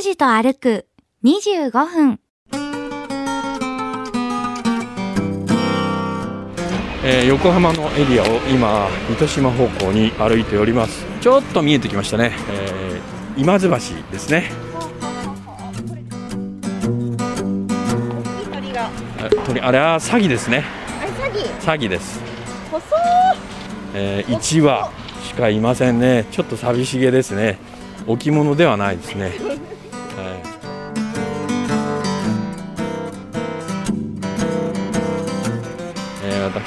拓司と歩く25分。えー横浜のエリアを今糸島方向に歩いております。ちょっと見えてきましたね、えー今津橋ですね。鳥が。あ鳥あれは詐欺ですね。詐欺。詐欺です、細えー、1羽しかいませんね。ちょっと寂しげですね。置物ではないですね、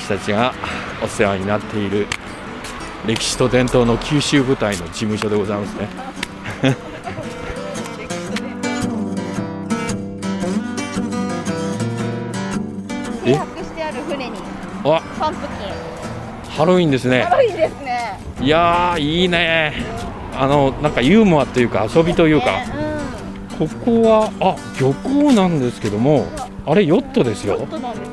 私たちがお世話になっている歴史と伝統の九州部隊の事務所でございますね。え？してある船に。あ。パンプキン。ハロウィンですね。ハロウィンですね。いやーいいね。あのなんかユーモアというか遊びというか、ね。ここはあ漁港なんですけどもあれヨットですうん。ヨよットなんです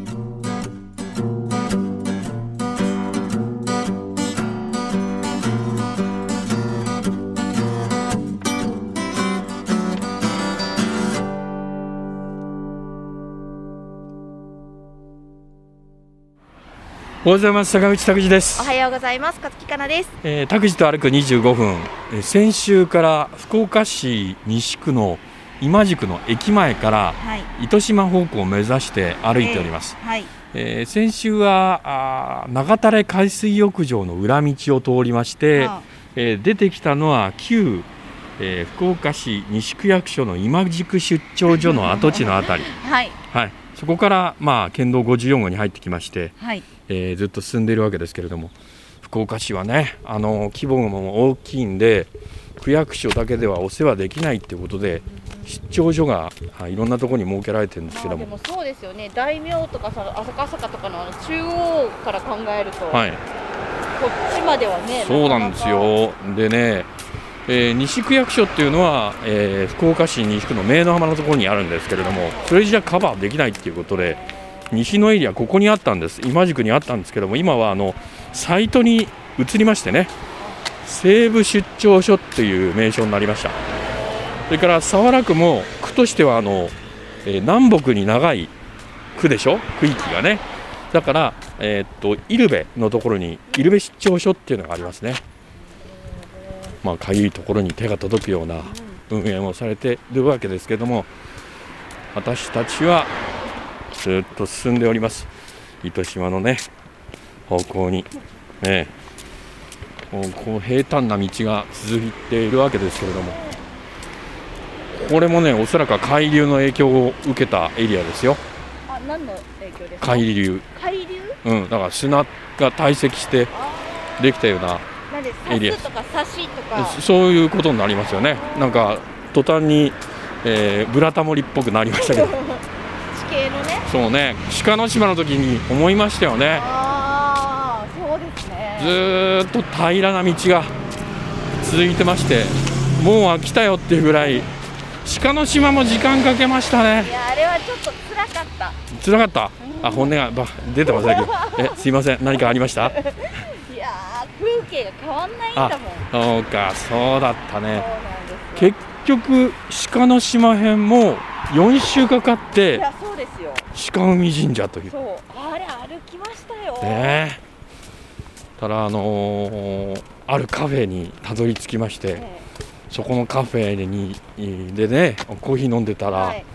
おはようございます坂口拓司ですおはようございます。勝木かなです。えー、拓司と歩く25分、えー先週から福岡市西区の今宿の駅前からはい。糸島方向を目指して歩いております、はい。えー先週はあー長垂海水浴場の裏道を通りまして、あえー出てきたのは旧、えー福岡市西区役所の今宿出張所の跡地のあたり、はい。はい、そこから、まあ、県道54号に入ってきまして、はい。えーずっと進んでいるわけですけれども福岡市はねあの規模も大きいんで区役所だけではお世話できないっていうことで出張所がはいいろんなところに設けられてるんですけども、そうですよね。大名とかさ、赤坂とかの中央から考えると、はい、こっちまではね。そうなんですよでね、えー西区役所っていうのは、えー福岡市西区の明の浜のところにあるんですけれどもそれじゃカバーできないっていうことで西のエリアここにあったんです。今宿にあったんですけども今はあのサイトに移りましてね西部出張所っていう名称になりました。それから早良区も区としてはあの、えー南北に長い区でしょ？区域がね。だから、えーっとイルベのところにイルベ出張所っていうのがありますね。まあかゆいところに手が届くような運営もされているわけですけども私たちはずっと進んでおります糸島のね方向にねこうこう平坦な道が続いているわけですけれどもこれもねおそらくは海流の影響を受けたエリアですよあ、何の影響ですか？海流海流？うんだから砂が堆積してあできたようなエリア。とかサシとか。そういうことになりますよね。なんか途端に、えーブラタモリっぽくなりましたけど。地形のね。そうね。鹿の島の時に思いましたよね。ああ、そうですずね。ーっと平らな道が続いてましてもう飽きたよっていうぐらい鹿の島も時間かけましたね。いや、あれはちょっと辛かった。辛かった？あ本音がば出てませんけど。えすいません。何かありました？風景が変わんないんだもん。そうかそうだったね。結局鹿の島編も4週かかっいてや、そうですよ。鹿海神社というそう、あれ歩きましたよ。ねえただあのーあるカフェにたどり着きましてねそこのカフェにでねコーヒー飲んでたら、はい、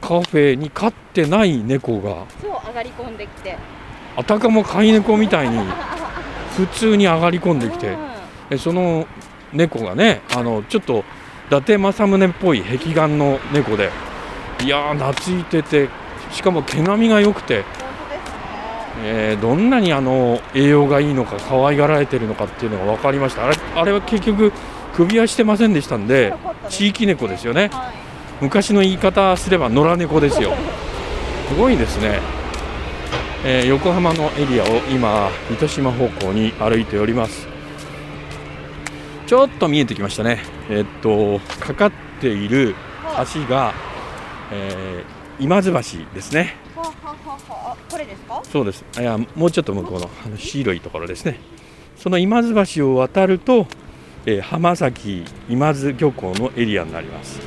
カフェに飼ってない猫がそう上がり込んできて。あたかも飼い猫みたいに普通に上がり込んできてうその猫がねあのちょっと伊達政宗っぽい壁眼の猫でいやー懐いててしかも毛並みが良くて、ね。えーどんなにあの栄養がいいのか可愛がられてるのかっていうのが分かりました。あれあれは結局首輪してませんでしたんで地域猫ですよね。はい。昔の言い方すれば野良猫ですよ。すごいですね、えー横浜のエリアを今糸島方向に歩いております。ちょっと見えてきましたね。えっとかかっている橋が、えー今津橋ですね。これですか？そうです。いやもうちょっと向こうのあの白いところですね。その今津橋を渡ると、えー浜崎今津漁港のエリアになります、はい、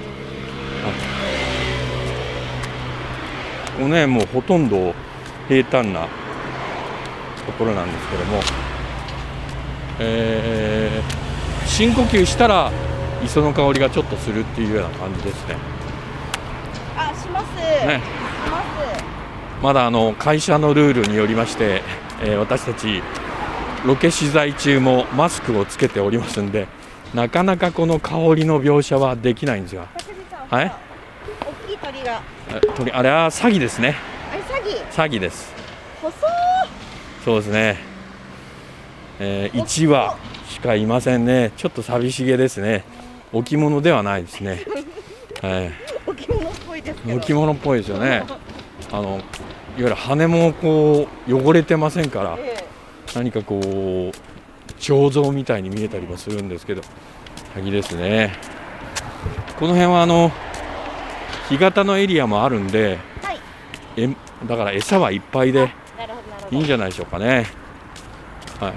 ここねもうほとんど平坦なところなんですけども、えー深呼吸したら磯の香りがちょっとするっていうような感じですね。あします。ね。します。まだあの会社のルールによりまして、えー私たちロケ取材中もマスクをつけておりますんでなかなかこの香りの描写はできないんですが。はい。大きい鳥が。あ鳥あれは詐欺ですね詐欺。です。細。そうですね、え1羽しかいませんね。ちょっと寂しげですね。置物ではないですね、はい。置物っぽいです置物っぽいですよね。あのいわゆる羽もこう汚れてませんからえ何かこう彫像みたいに見えたりもするんですけど鍵ですね。この辺はあの干潟のエリアもあるんでだから餌はいっぱいでいいんじゃないでしょうかね。はい。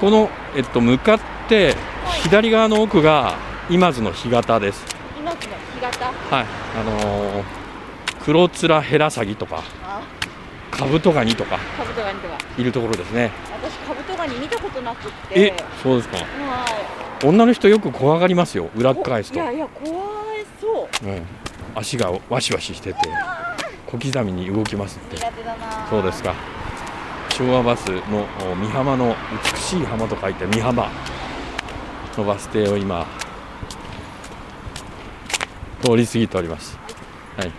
この、えっと、向かって左側の奥が今津の干潟です。今の干潟？はい。あのー黒面ヘラサギとかあ。カブトガニとかカブトガニとか。いるところですね。私カブトガニ見たことなくって。えそうですか。はい。女の人よく怖がりますよ。裏っ返すと。い、やいや怖いそう。うん、足がワシワシしてて小刻みに動きますって。そうですか。昭和バスのお美浜の美しい浜と書いて美浜。のバス停を今通り過ぎております、はい、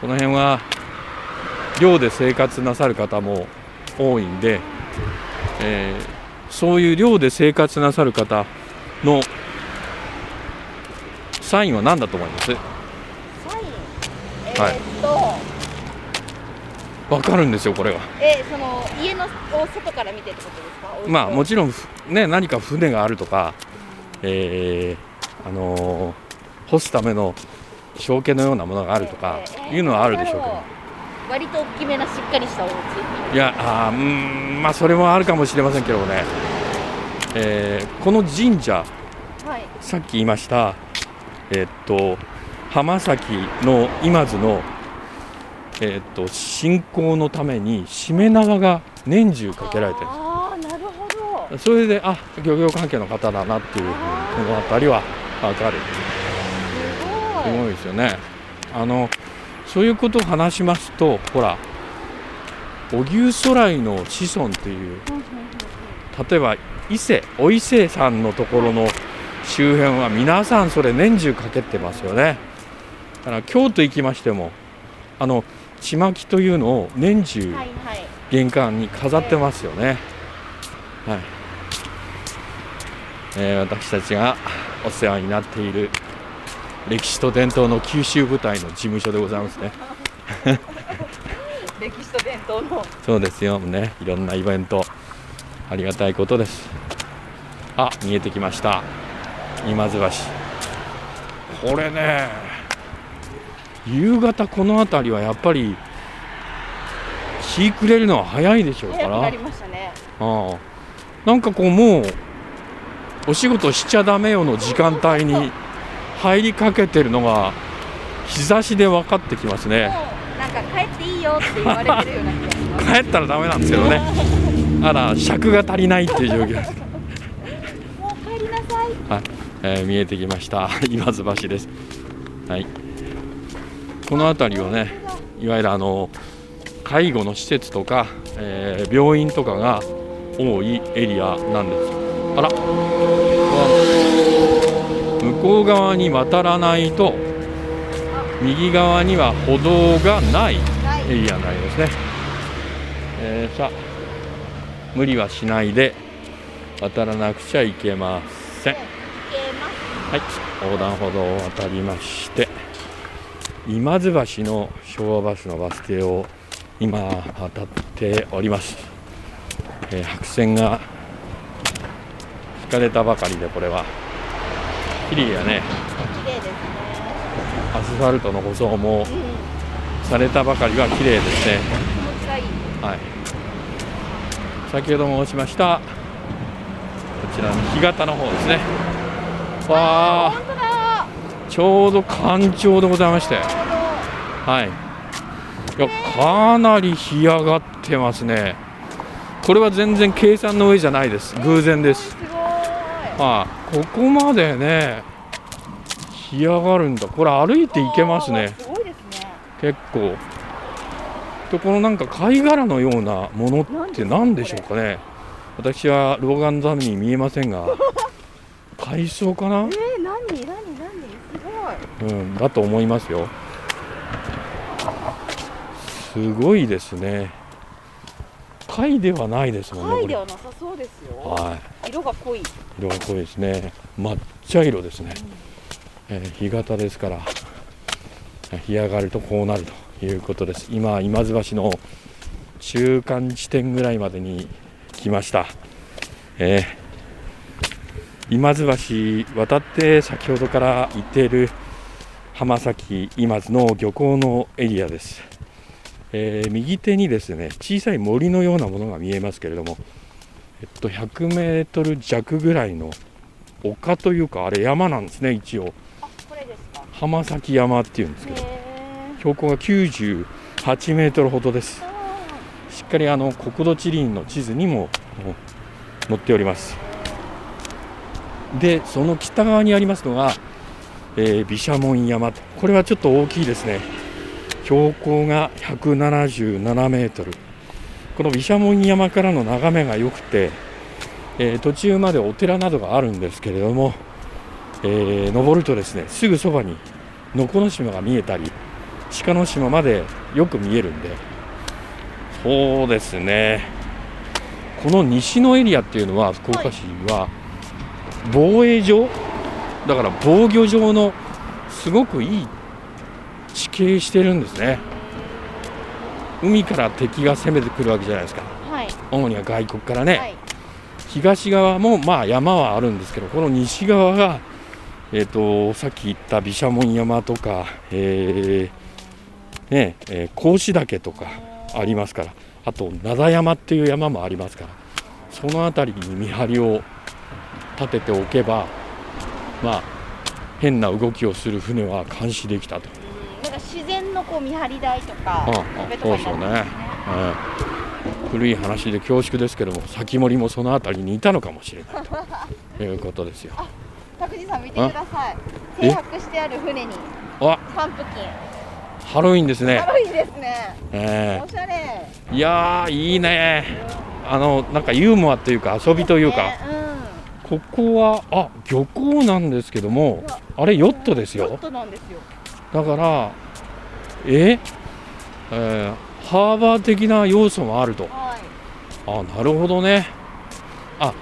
この辺は寮で生活なさる方も多いんで、えーそういう寮で生活なさる方のサインは何だと思います？サイン？えはい。ーっと、わかるんですよこれが。えその家のを外から見てってことですか？まあもちろんふね何か船があるとか、えーあのー干すための証券のようなものがあるとかえーいうのはあるでしょうけど、割と大きめなしっかりしたお家。いやあーうーんまあそれもあるかもしれませんけどもね、えーこの神社はい。さっき言いましたえーっと浜崎の今津のえーっと信仰のためにしめ縄が年中かけられてる。んですああなるほど。それであ漁業関係の方だなっていうふうにこの辺りは分かる。すごい。すごいですよね。あのそういうことを話しますとほら荻生徂徠の子孫っていう例えば伊勢お伊勢さんのところの周辺は皆さんそれ年中かけてますよね。だから京都行きましてもあのちまきというのを年中玄関に飾ってますよね。はい。えー私たちがお世話になっている歴史と伝統の九州部隊の事務所でございますね。歴史と伝統のそうですよね。いろんなイベントありがたいことです。あ、見えてきました。今津橋。これね、夕方この辺りはやっぱり日暮れるのは早いでしょうから。なね。ああ。なんかこうもうお仕事しちゃダメよの時間帯に入りかけてるのが日差しで分かってきますね。なんか帰っていいよって言われてるような気がします。帰ったらダメなんですけどね。あら尺が足りないっていう状況。です、もう帰りなさい。はい。えー見えてきました。今津橋です。はいこの辺りはねいわゆるあの介護の施設とか、えー病院とかが多いエリアなんです。あら。向こう側に渡らないと右側には歩道がないはいエリアになりますね、えーさあ無理はしないで渡らなくちゃいけません。はい。横断歩道を渡りまして今津橋の昭和バスのバス停を今渡っております、えー白線が引かれたばかりでこれは。綺麗やね。綺麗ですね。アスファルトの舗装もうん。されたばかりは綺麗ですね。はい。先ほど申しましたこちらの干潟の方ですね。わあちょうど干潮でございまして。はい。いやかなり干上がってますね。これは全然計算の上じゃないです。偶然です。はい。ここまでね干上がるんだ。これ歩いて行けますね。すね。結構。でこのなんか貝殻のようなものって何でしょうかね。私は老眼のために見えませんが。海藻かな？え、ー、何？何？うん、だと思いますよ。すごいですね。貝ではないですもんね貝ではなさそうですよ。はい。色が濃い。色が濃いですね。抹茶色ですね、えー干潟ですからえー干上がるとこうなるということです。今今津橋の中間地点ぐらいまでに来ました、えー今津橋渡って先ほどから行っている浜崎今津の漁港のエリアです、えー右手にですね小さい森のようなものが見えますけれどもえっと、100メートル弱ぐらいの丘というかあれ山なんですね一応。浜崎山っていうんですけどへ標高が98メートルほどです。ー。しっかりあの国土地理院の地図にも載っております。でその北側にありますのが、え、毘沙門山。これはちょっと大きいですね。標高が177メートル。この毘沙門山からの眺めが良くて、えー途中までお寺などがあるんですけれども、えー登るとですねすぐそばに能古島が見えたり鹿の島までよく見えるんで。そうですね。この西のエリアっていうのは福岡市は防衛上だから防御上のすごくいい地形してるんですね。海から敵が攻めてくるわけじゃないですか。はい。主には外国からね、はい。東側もまあ山はあるんですけどこの西側が、えー、とさっき言った毘沙門山とか、えーねえー格子岳とかありますから。あと灘山っていう山もありますから。その辺りに見張りを立てておけばまあ変な動きをする船は監視できたと。なんか自然のこう見張り台とかああそうそうね。はい古い話で恐縮ですけども先森もその辺りにいたのかもしれないと。いうことですよ。拓司さん見てください。え？停泊してある船にあ。パンプキン。ハロウィンですね、軽いですね。えおしゃれ。えいやーいいね。あのなんかユーモアというか遊びというか、ねここはあ漁港なんですけどもあれヨットですよ。だからええーハーバー的な要素もあると。はい。あなるほどね。あ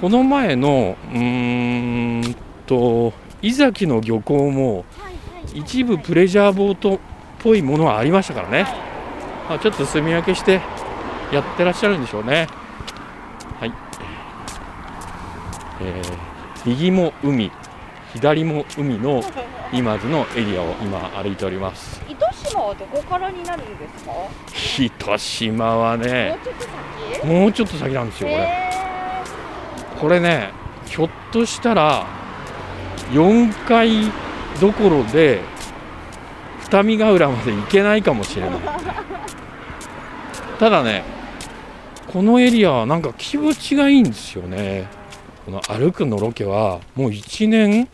この前のうーんと伊崎の漁港も一部プレジャーボートっぽいものはありましたからね、はい。あちょっと住み分けしてやってらっしゃるんでしょうねはい、えー右も海左も海の今津のエリアを今歩いております。糸島はどこからになるんですか？も糸島はうねちょっと先？もうちょっと先なんですよこれ。へこれねひょっとしたら4階どころで二見ヶ浦まで行けないかもしれない。ただねこのエリアはなんか気持ちがいいんですよねこの歩くのロケはもう1年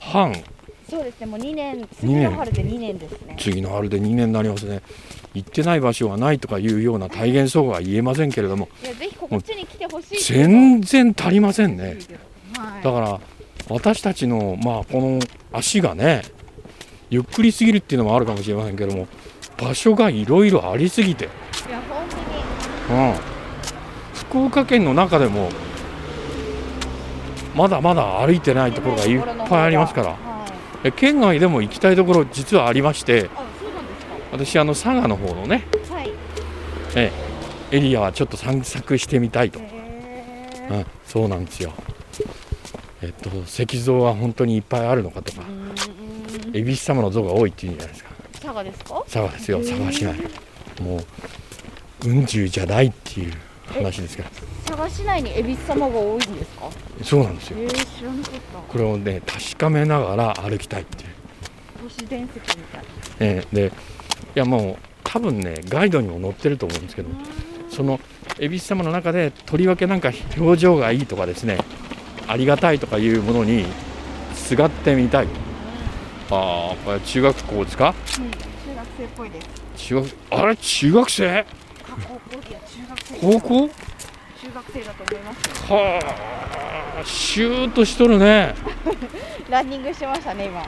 半。ーそうですねもう2年二次年の春で2年。ですね。次の春で2年になりますね。行ってない場所はないとかいうような体現相は言えませんけれども。いやぜひこっちに来てほしい全然足りませんね。はい。だから私たちのまあこの足がねゆっくりすぎるっていうのもあるかもしれませんけども場所がいろいろありすぎて、いや本当に。うん、福岡県の中でもまだまだ歩いてないところがいっぱいありますから。は県外でも行きたいところ実はありまして私あの佐賀の方のねはい。エリアはちょっと散策してみたいと、うん、そうなんですよ。えっと石像は本当にいっぱいあるのかとか恵比寿様の像が多いっていうんじゃないですか。佐賀ですか？佐賀ですよ佐賀市内。もう雲中じゃないっていう話ですから佐賀市内に恵比寿様が多いんですか？そうなんですよ。えー、知らなかった。これをね確かめながら歩きたいっていう、都市伝説みたい。えーでいやもう多分ねガイドにも載ってると思うんですけどその恵比寿様の中でとりわけなんか表情がいいとかですねありがたいとかいうものにすがってみたい。ああこれ中学校ですか？うん、中学生っぽいです。中学あれ？中学生？あ高校？中学生高校？中学生だと思いますはあシューッとしとるね。ランニングしてましたね今。へ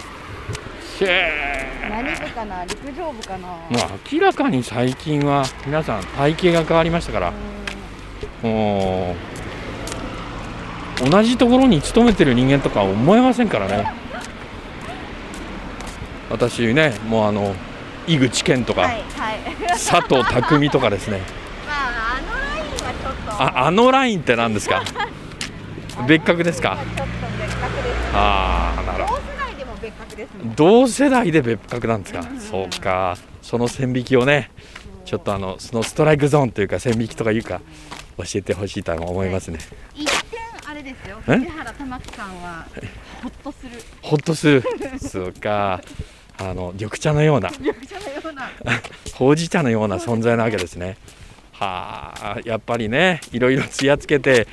え。何部かな？陸上部かな、もう明らかに最近は皆さん体型が変わりましたから。もう同じところに勤めてる人間とか思えませんからね。私ねもうあの井口健とか、はいはい。佐藤匠とかですね。まああのラインはちょっと。ああのラインって何ですか？別格ですか？ちょっと別格ですああなるほど。同世代でも別格ですもん同世代で別格なんですか、そうか。その線引きをねちょっとあのそのストライクゾーンというか線引きとかいうか教えてほしいと思いますね、一点あれですよ。え藤原玉樹さんはほっとする。ほっとする。そうかあの緑茶のような ほうじ茶のような存在なわけですね。はあやっぱりねいろいろつやつけて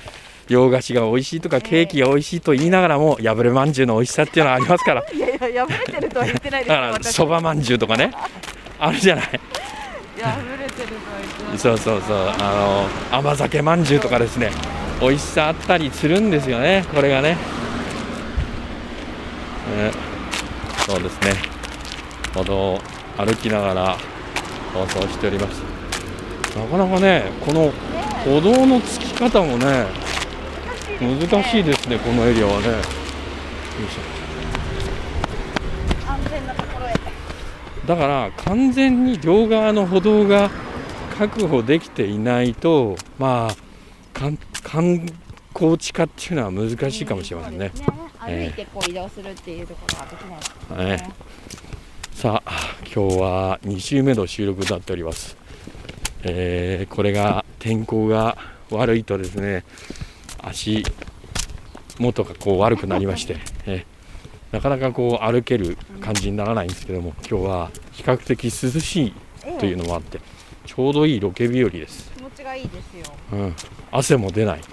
洋菓子が美味しいとかケーキが美味しいと言いながらも破れまんじゅうの美味しさっていうのはありますから。いやいや破れてるとは言ってないですだから私。そばまんじゅうとかね。あるじゃない。破れてるとは。言ってないそうそうそう。あの甘酒まんじゅうとかですね。美味しさあったりするんですよね。これがね。ね。そうですね歩道を歩きながら放送しております。なかなかねこの歩道のつき方もね難しいですねこのエリアはね。よいしょ。安全なところへだから完全に両側の歩道が確保できていないとまあ観観光地化っていうのは難しいかもしれませんね。そうですね。歩いてこう移動するっていうところができないですからねさあ今日は2週目の収録になっております、えーこれが天候が悪いとですね足元がこう悪くなりまして、えーなかなかこう歩ける感じにならないんですけども今日は比較的涼しいというのもあってちょうどいいロケ日和です、気持ちがいいですよ。うん、汗も出ない、はい。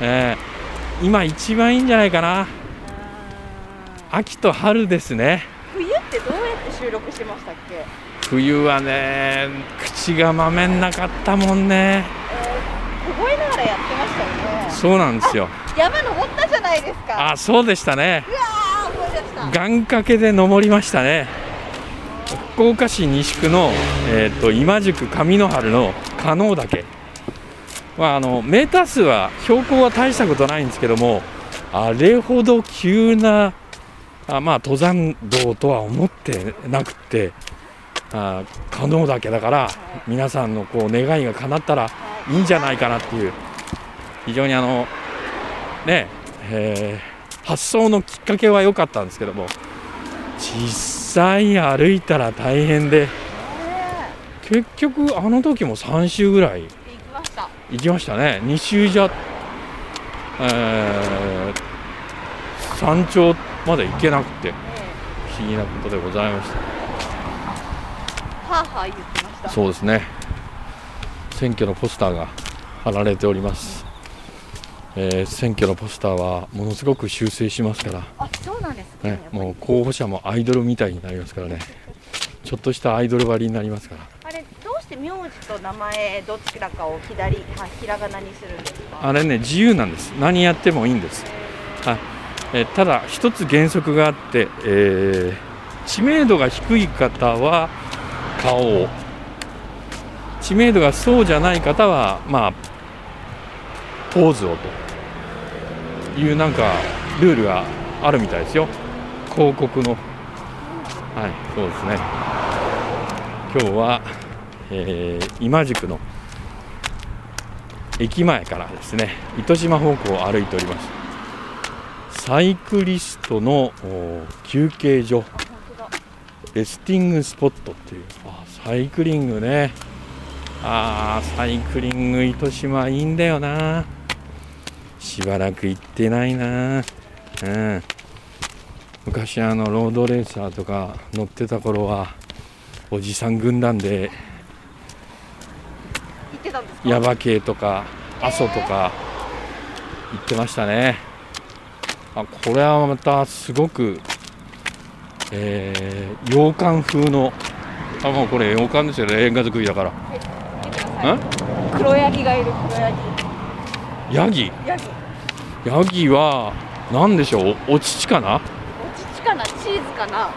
えー今一番いいんじゃないかな。秋と春ですねどうやって収録してましたっけ？冬はね口がまめんなかったもんね。凍えながらやってましたよね。そうなんですよ。山登ったじゃないですか。あそうでしたね。うわー思い出した。願掛けで登りましたね。福岡市西区の、えー、と今宿上野原の加納岳。まああのメーター数は標高は大したことないんですけどもあれほど急なあまあ登山道とは思ってなくってあ加納岳だから皆さんのこう願いが叶ったらいいんじゃないかなっていう。非常にあのねえー発想のきっかけは良かったんですけども実際歩いたら大変でね結局あの時も3周ぐらいえ行きました。行きましたね。2周じゃ、えー山頂まで行けなくてね不思議なことでございました。えはあはあ言ってました。そうですね。選挙のポスターが貼られております、えー選挙のポスターはものすごく修正しますから。あそうなんですねね、もう候補者もアイドルみたいになりますからね、ちょっとしたアイドル割りになりますから、あれどうして名字と名前どちらかを左はひらがなにするんですか？あれね、自由なんです、何やってもいいんです。はいえただ、一つ原則があって、えー知名度が低い方は顔を、知名度がそうじゃない方は、まあ、ポーズをというなんかルールがあるみたいですよ。広告の。はいそうですね。今日は、えー今宿の駅前からですね糸島方向を歩いております。サイクリストのお休憩所。レスティングスポットっていう。あサイクリングね。あーサイクリング糸島いいんだよな。しばらく行ってないな。うん。昔あのロードレーサーとか乗ってた頃はおじさん軍団で行ってたんですか？耶馬渓とか阿蘇とか行ってましたねあこれはまたすごく、えー洋館風のあもうこれ洋館ですよ。ねレンガ作りだから。見てください。黒ヤギがいる。黒ヤギ。ヤギ？ヤギ。ヤギは何でしょう？おお乳かな？お乳かな？チーズかな？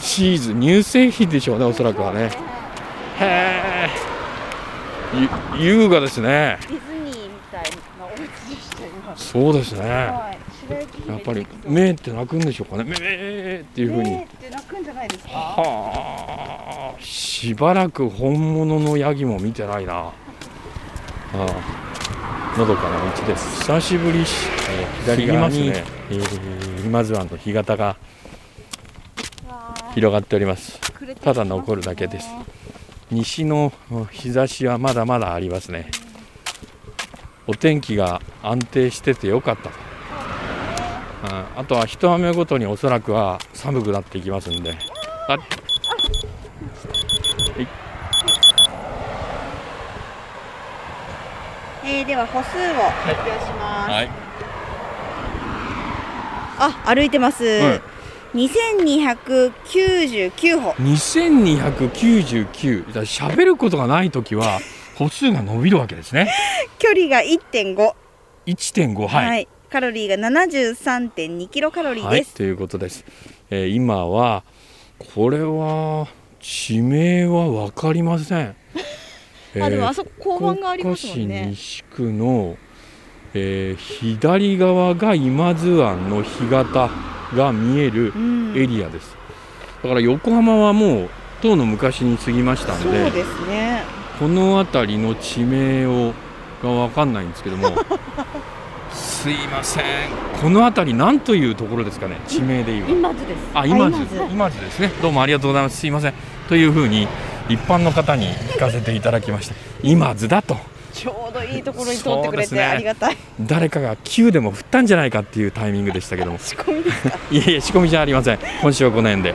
チーズ。乳製品でしょうねおそらくはね。へえゆ優雅ですね。ディズニーみたいそうですね。はいやっぱり目って鳴くんでしょうかね。目っていうふうに。ねえって泣くんじゃないですか？はあ。しばらく本物のヤギも見てないな。ああ。のどかな道です。久しぶりし、えー左側に、ねえー今津湾の干潟が広がっております。ただ残るだけです。西のうん日差しはまだまだありますね。お天気が安定しててよかったあとは一雨ごとにおそらくは寒くなっていきますんで。あえー、では歩数を発表します、はい。あ歩いてます、はい2299歩。2299だから喋ることがないときは歩数が伸びるわけですね。距離が1.5 1.5はい、はい、カロリーが73.2キロカロリーです、はいということです、えー今はこれは地名は分かりません。あでもあそこ交番がありますもんね。市西区の、えー左側が今津湾の干潟が見えるうん。エリアです、だから横浜はもうとうの昔に過ぎましたんそうですね。この辺りの地名をがわかんないんですけども すいません。この辺り何というところですかね？地名で言う今津です。あ今津。津。今津ですね。どうもありがとうございます。すいません。というふうに一般の方に聞かせていただきました今津だと。ちょうどいいところに通ってくれてね。ありがたい。誰かが9でも振ったんじゃないかっていうタイミングでしたけども。仕込みですか？いえいえ仕込みじゃありません。今週はこの辺で